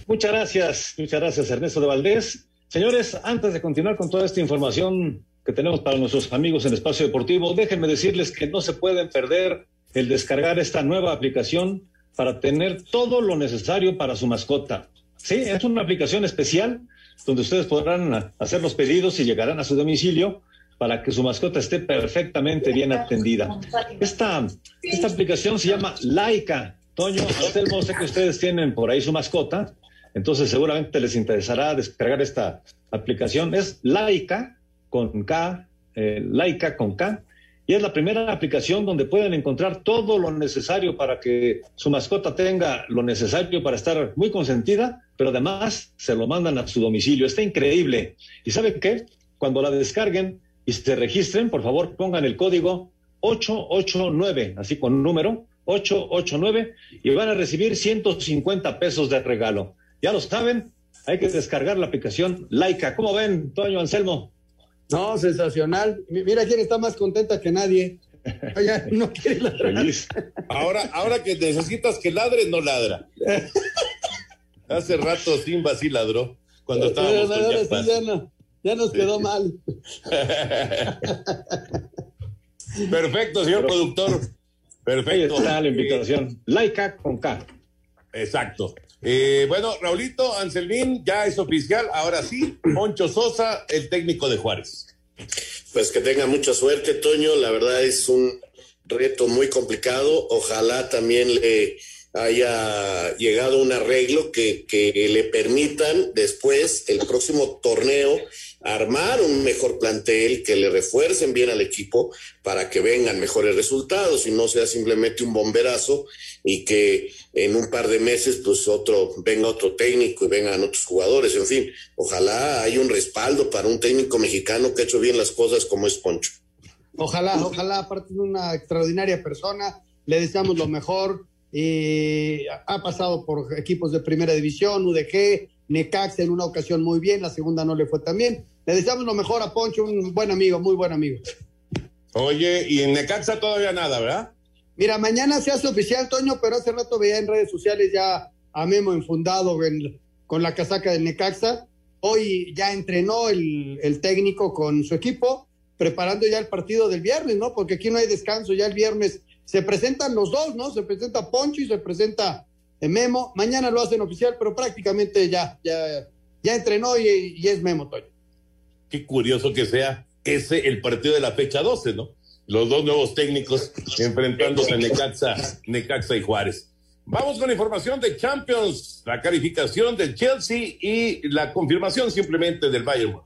Muchas gracias, muchas gracias Ernesto de Valdés. Señores, antes de continuar con toda esta información que tenemos para nuestros amigos en Espacio Deportivo, déjenme decirles que no se pueden perder el descargar esta nueva aplicación para tener todo lo necesario para su mascota. Sí, es una aplicación especial donde ustedes podrán hacer los pedidos y llegarán a su domicilio para que su mascota esté perfectamente bien atendida. Esta, esta aplicación se llama Laika Toño, Anselmo, sé que ustedes tienen por ahí su mascota, entonces seguramente les interesará descargar esta aplicación. Es Laika con K, eh, con K, y es la primera aplicación donde pueden encontrar todo lo necesario para que su mascota tenga lo necesario para estar muy consentida, pero además se lo mandan a su domicilio. Está increíble. ¿Y saben qué? Cuando la descarguen y se registren, por favor pongan el código 889, así con número 889, y van a recibir 150 pesos de regalo. Ya lo saben, hay que descargar la aplicación Laika. ¿Cómo ven, Toño Anselmo? No, sensacional. Mira quién está más contenta que nadie. [laughs] no quiere ladrar. Ahora, ahora que necesitas que ladre, no ladra. [laughs] Hace rato Simba sí ladró cuando estábamos con ahora sí, ya, no, ya nos quedó mal. [laughs] Perfecto, señor productor. Perfecto. Ahí está la invitación. Laika con K. Exacto. Eh, bueno, Raulito Anselmín ya es oficial. Ahora sí, Moncho Sosa, el técnico de Juárez. Pues que tenga mucha suerte, Toño. La verdad es un reto muy complicado. Ojalá también le haya llegado un arreglo que, que le permitan después, el próximo torneo, armar un mejor plantel, que le refuercen bien al equipo para que vengan mejores resultados y no sea simplemente un bomberazo y que en un par de meses pues otro venga otro técnico y vengan otros jugadores, en fin, ojalá haya un respaldo para un técnico mexicano que ha hecho bien las cosas como es Poncho. Ojalá, ojalá, aparte de una extraordinaria persona, le deseamos lo mejor. Y ha pasado por equipos de primera división, UDG, Necaxa en una ocasión muy bien, la segunda no le fue tan bien. Le deseamos lo mejor a Poncho, un buen amigo, muy buen amigo. Oye, y en Necaxa todavía nada, ¿verdad? Mira, mañana se hace oficial, Toño, pero hace rato veía en redes sociales ya a Memo enfundado con la casaca del Necaxa. Hoy ya entrenó el, el técnico con su equipo, preparando ya el partido del viernes, ¿no? Porque aquí no hay descanso, ya el viernes se presentan los dos, ¿no? Se presenta Poncho y se presenta Memo. Mañana lo hacen oficial, pero prácticamente ya, ya, ya entrenó y, es Memo, Toño. Qué curioso que sea ese el partido de la fecha 12, ¿no? Los dos nuevos técnicos enfrentándose a Necaxa, Necaxa y Juárez. Vamos con información de Champions, la calificación del Chelsea y la confirmación simplemente del Bayern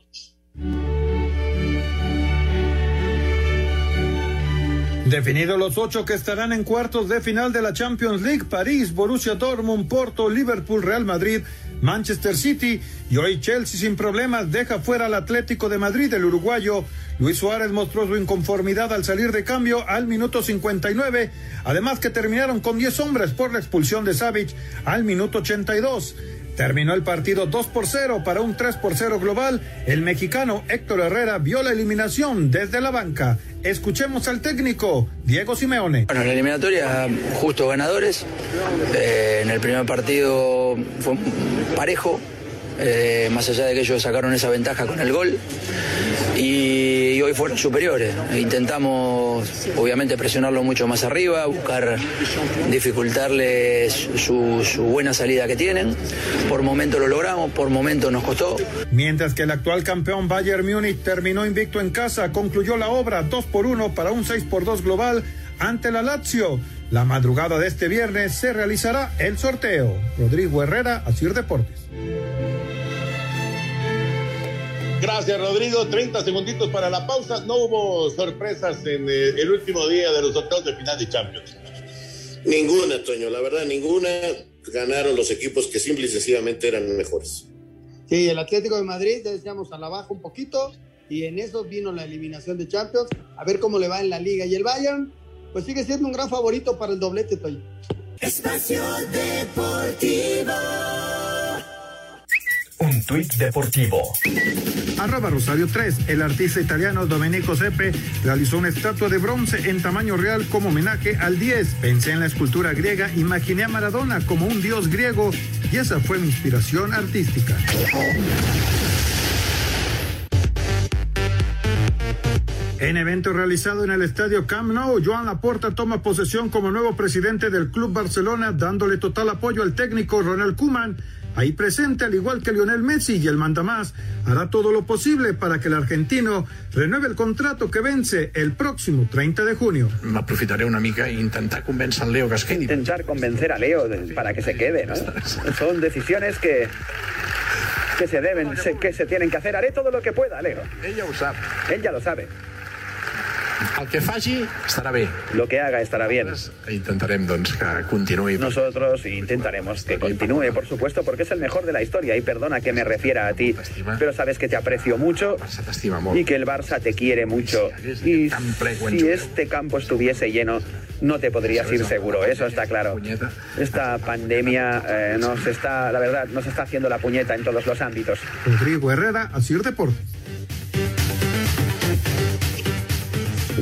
Definidos los ocho que estarán en cuartos de final de la Champions League, París, Borussia Dortmund, Porto, Liverpool, Real Madrid, Manchester City y hoy Chelsea sin problemas deja fuera al Atlético de Madrid el uruguayo. Luis Suárez mostró su inconformidad al salir de cambio al minuto 59, además que terminaron con 10 hombres por la expulsión de Savic al minuto 82. Terminó el partido 2 por 0 para un 3 por 0 global. El mexicano Héctor Herrera vio la eliminación desde la banca. Escuchemos al técnico Diego Simeone. Bueno, en la eliminatoria justo ganadores. Eh, en el primer partido fue parejo, eh, más allá de que ellos sacaron esa ventaja con el gol. Y, hoy fueron superiores. Intentamos, obviamente, presionarlo mucho más arriba, buscar dificultarles su, su buena salida que tienen. Por momento lo logramos, por momento nos costó. Mientras que el actual campeón Bayern Múnich terminó invicto en casa, concluyó la obra 2 por 1 para un 6 por 2 global ante la Lazio. La madrugada de este viernes se realizará el sorteo. Rodrigo Herrera, Asir Deportes. Gracias, Rodrigo. 30 segunditos para la pausa. No hubo sorpresas en eh, el último día de los octavos de final de Champions. Ninguna, Toño, la verdad, ninguna. Ganaron los equipos que simple y sencillamente eran mejores. Sí, el Atlético de Madrid, ya decíamos a la baja un poquito, y en eso vino la eliminación de Champions. A ver cómo le va en la liga. Y el Bayern, pues sigue siendo un gran favorito para el doblete, Toño. Espacio Deportivo. Un tuit deportivo. Arroba Rosario 3. El artista italiano Domenico Seppe realizó una estatua de bronce en tamaño real como homenaje al 10. Pensé en la escultura griega, imaginé a Maradona como un dios griego y esa fue mi inspiración artística. En evento realizado en el estadio Camp Nou, Joan Laporta toma posesión como nuevo presidente del Club Barcelona, dándole total apoyo al técnico Ronald Koeman ahí presente, al igual que Lionel Messi y el mandamás, hará todo lo posible para que el argentino renueve el contrato que vence el próximo 30 de junio. M'aprofitaré una mica e intentar convèncer el Leo quedi. Intentar convencer a Leo de- para que se quede, ¿no? Son decisiones que que se deben, se- que se tienen que hacer. Haré todo lo que pueda, Leo. Ella ho sap. Él ya lo sabe. El que faci estarà bé. Lo que haga estará bien. Intentarem, doncs, que continuï. Nosotros intentaremos que continúe, por supuesto, porque es el mejor de la historia. Y perdona que me refiera a ti, pero sabes que te aprecio mucho y que el Barça te quiere mucho. Y si este campo estuviese lleno, no te podrías ir seguro, eso está claro. Esta pandemia eh, nos está, la verdad, nos está haciendo la puñeta en todos los ámbitos. Rodrigo Herrera, Asir Deportes.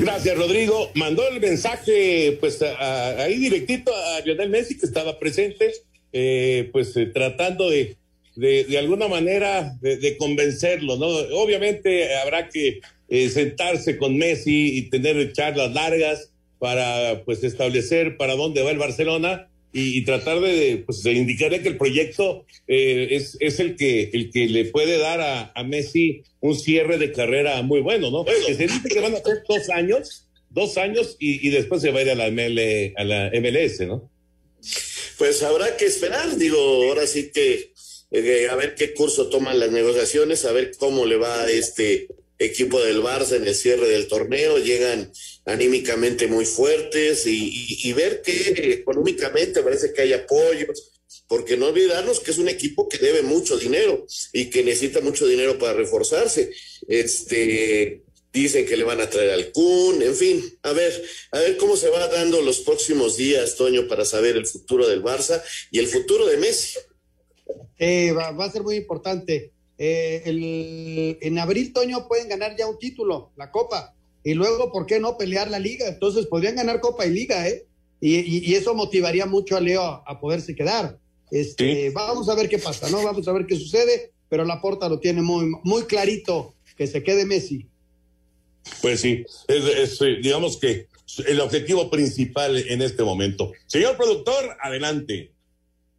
Gracias, Rodrigo. Mandó el mensaje, pues, ahí directito a Lionel Messi, que estaba presente, eh, pues, eh, tratando de, de, alguna manera, de, de convencerlo, ¿no? Obviamente habrá que eh, sentarse con Messi y tener charlas largas para, pues, establecer para dónde va el Barcelona y, y tratar de, pues, de indicarle que el proyecto eh, es, es el que, el que le puede dar a, a Messi un cierre de carrera muy bueno, ¿no? Que se dice que van a ser dos años, dos años y, y después se va a ir a la, ML, a la MLS, ¿no? Pues habrá que esperar, digo, ahora sí que eh, a ver qué curso toman las negociaciones, a ver cómo le va a este equipo del Barça en el cierre del torneo, llegan anímicamente muy fuertes y, ver que económicamente parece que hay apoyos, porque no olvidarnos que es un equipo que debe mucho dinero y que necesita mucho dinero para reforzarse. Este, dicen que le van a traer al Kun, en fin, a ver, a ver cómo se va dando los próximos días, Toño, para saber el futuro del Barça y el futuro de Messi. Eh, va, va a ser muy importante. Eh, el- en abril, Toño, pueden ganar ya un título, la Copa. Y luego, ¿por qué no pelear la Liga? Entonces, podrían ganar Copa y Liga, ¿eh? Y, y- y eso motivaría mucho a Leo a, a poderse quedar. Este, Vamos a ver qué pasa, ¿no? Vamos a ver qué sucede, pero la porta lo tiene muy, muy clarito, que se quede Messi. Pues sí, es, es, eh, digamos que el objetivo principal en este momento. Señor productor, adelante.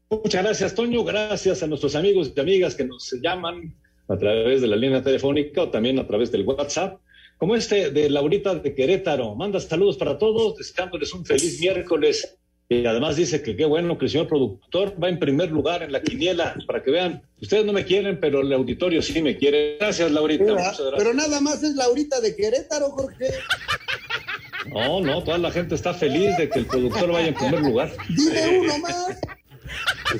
Muchas gracias, Toño. Gracias a nuestros amigos y amigas que nos llaman a través de la línea telefónica o también a través del WhatsApp. Como este de Laurita de Querétaro. Manda saludos para todos, deseándoles un feliz miércoles. Y además dice que qué bueno que el señor productor va en primer lugar en la quiniela, para que vean, ustedes no me quieren, pero el auditorio sí me quiere. Gracias, Laurita. Pero, muchas gracias. pero nada más es Laurita de Querétaro, Jorge. No, no, toda la gente está feliz de que el productor vaya en primer lugar. Dime uno más.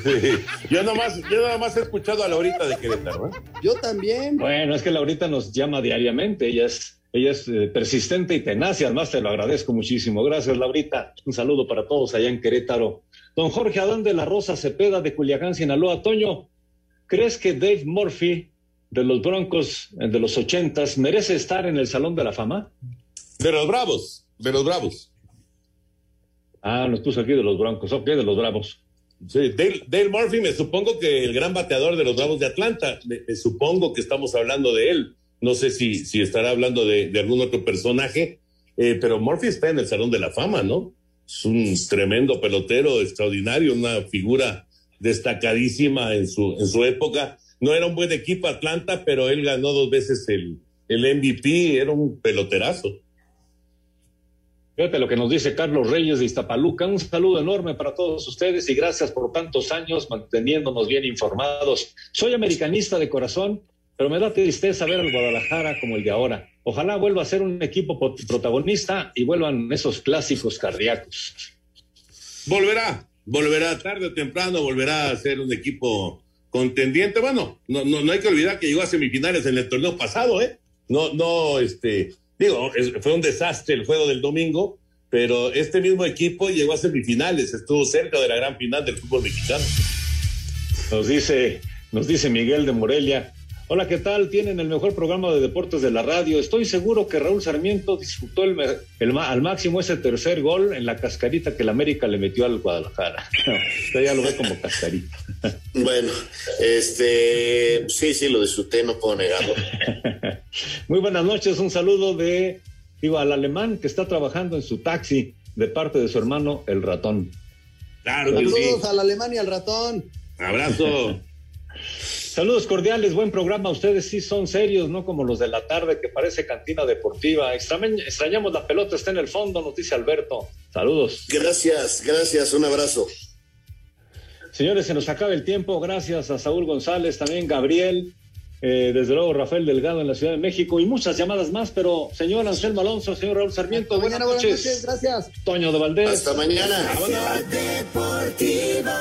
Sí, Yo nomás, yo nada más he escuchado a Laurita de Querétaro. ¿eh? Yo también. Bueno, es que Laurita nos llama diariamente, ella es, ella es eh, persistente y tenaz y además te lo agradezco muchísimo. Gracias, Laurita. Un saludo para todos allá en Querétaro. Don Jorge Adán de la Rosa Cepeda de Culiacán, Sinaloa. Toño, ¿crees que Dave Murphy de los Broncos eh, de los ochentas merece estar en el Salón de la Fama? De los Bravos, de los Bravos. Ah, nos puso aquí de los Broncos, ok, de los Bravos. Sí, Dale, Dale Murphy, me supongo que el gran bateador de los Bravos de Atlanta, me, me supongo que estamos hablando de él. No sé si, estará hablando de, de algún otro personaje, eh, pero Murphy está en el Salón de la Fama, ¿no? Es un tremendo pelotero, extraordinario, una figura destacadísima en su, en su época. No era un buen equipo Atlanta, pero él ganó dos veces el, el MVP, era un peloterazo. Fíjate lo que nos dice Carlos Reyes de Iztapaluca. Un saludo enorme para todos ustedes y gracias por tantos años manteniéndonos bien informados. Soy americanista de corazón, pero me da tristeza ver al Guadalajara como el de ahora. Ojalá vuelva a ser un equipo po- protagonista y vuelvan esos clásicos cardíacos. Volverá, volverá tarde o temprano, volverá a ser un equipo contendiente. Bueno, no, no, no hay que olvidar que llegó a semifinales en el torneo pasado, ¿eh? No, no, este, digo, es- fue un desastre el juego del domingo, pero este mismo equipo llegó a semifinales, estuvo cerca de la gran final del fútbol mexicano. Nos dice, nos dice Miguel de Morelia. Hola, ¿qué tal? Tienen el mejor programa de deportes de la radio. Estoy seguro que Raúl Sarmiento disfrutó el, el al máximo ese tercer gol en la cascarita que el América le metió al Guadalajara. [laughs] No, usted ya lo ve como cascarita. [laughs] Bueno, este, sí, sí, lo disfruté, no puedo negarlo. [laughs] Muy buenas noches, un saludo de, digo, al alemán que está trabajando en su taxi de parte de su hermano, el ratón. Claro Saludos a la Alemania y al ratón. Abrazo. Saludos cordiales, buen programa. Ustedes sí son serios, no como los de la tarde que parece cantina deportiva. extrañamos la pelota, está en el fondo, nos dice Alberto. Saludos. Gracias, gracias, un abrazo. Señores, se nos acaba el tiempo. Gracias a Saúl González, también Gabriel, eh, desde luego Rafael Delgado en la Ciudad de México y muchas llamadas más, pero señor Anselmo Alonso, señor Raúl Sarmiento, buenas, noches. Gracias. Toño de Valdés. Hasta mañana. Deportivo.